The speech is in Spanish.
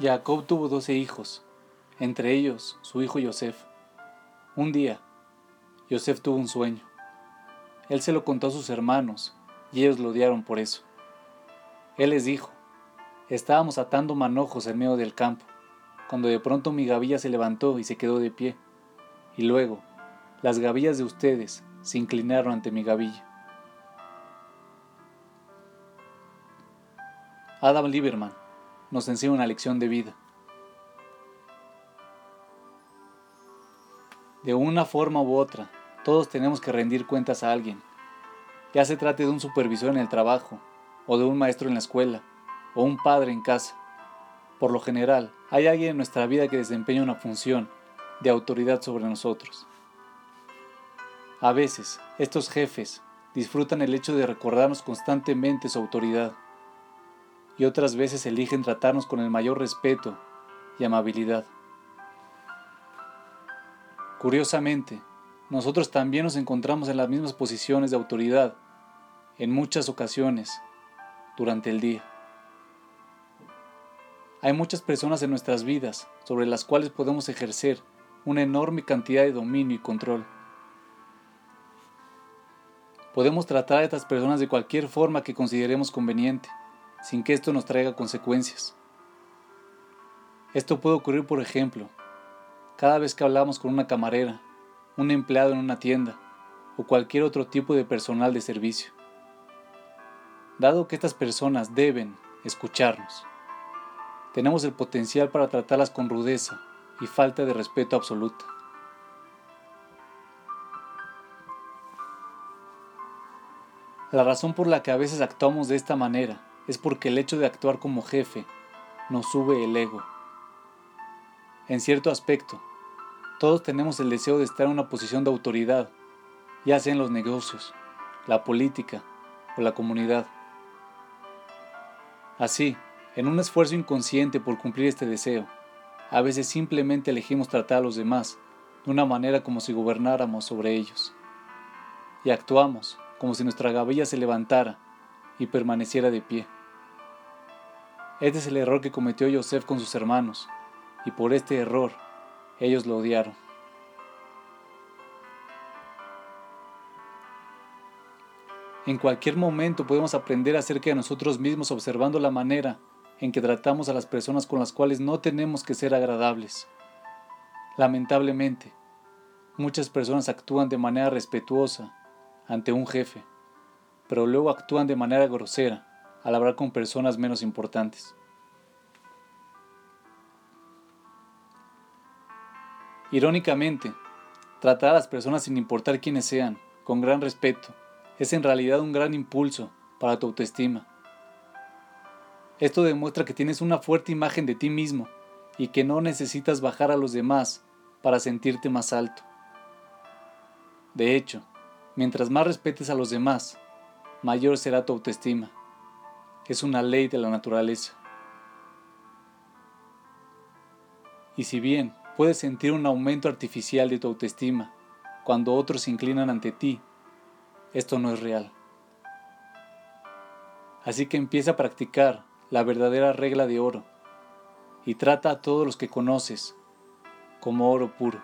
Jacob tuvo doce hijos, entre ellos su hijo Yosef. Un día, Yosef tuvo un sueño. Él se lo contó a sus hermanos y ellos lo odiaron por eso. Él les dijo, estábamos atando manojos en medio del campo, cuando de pronto mi gavilla se levantó y se quedó de pie, y luego las gavillas de ustedes se inclinaron ante mi gavilla. Adam Lieberman nos enseña una lección de vida. De una forma u otra, todos tenemos que rendir cuentas a alguien, ya se trate de un supervisor en el trabajo, o de un maestro en la escuela, o un padre en casa. Por lo general, hay alguien en nuestra vida que desempeña una función de autoridad sobre nosotros. A veces, estos jefes disfrutan el hecho de recordarnos constantemente su autoridad y otras veces eligen tratarnos con el mayor respeto y amabilidad. Curiosamente, nosotros también nos encontramos en las mismas posiciones de autoridad en muchas ocasiones durante el día. Hay muchas personas en nuestras vidas sobre las cuales podemos ejercer una enorme cantidad de dominio y control. Podemos tratar a estas personas de cualquier forma que consideremos conveniente sin que esto nos traiga consecuencias. Esto puede ocurrir, por ejemplo, cada vez que hablamos con una camarera, un empleado en una tienda o cualquier otro tipo de personal de servicio. Dado que estas personas deben escucharnos, tenemos el potencial para tratarlas con rudeza y falta de respeto absoluta. La razón por la que a veces actuamos de esta manera es porque el hecho de actuar como jefe nos sube el ego. En cierto aspecto, todos tenemos el deseo de estar en una posición de autoridad, ya sea en los negocios, la política o la comunidad. Así, en un esfuerzo inconsciente por cumplir este deseo, a veces simplemente elegimos tratar a los demás de una manera como si gobernáramos sobre ellos. Y actuamos como si nuestra gavilla se levantara y permaneciera de pie. Este es el error que cometió Joseph con sus hermanos, y por este error ellos lo odiaron. En cualquier momento podemos aprender acerca de nosotros mismos observando la manera en que tratamos a las personas con las cuales no tenemos que ser agradables. Lamentablemente, muchas personas actúan de manera respetuosa ante un jefe, pero luego actúan de manera grosera al hablar con personas menos importantes. Irónicamente, tratar a las personas sin importar quiénes sean, con gran respeto, es en realidad un gran impulso para tu autoestima. Esto demuestra que tienes una fuerte imagen de ti mismo y que no necesitas bajar a los demás para sentirte más alto. De hecho, mientras más respetes a los demás, mayor será tu autoestima es una ley de la naturaleza. Y si bien puedes sentir un aumento artificial de tu autoestima cuando otros se inclinan ante ti, esto no es real. Así que empieza a practicar la verdadera regla de oro y trata a todos los que conoces como oro puro.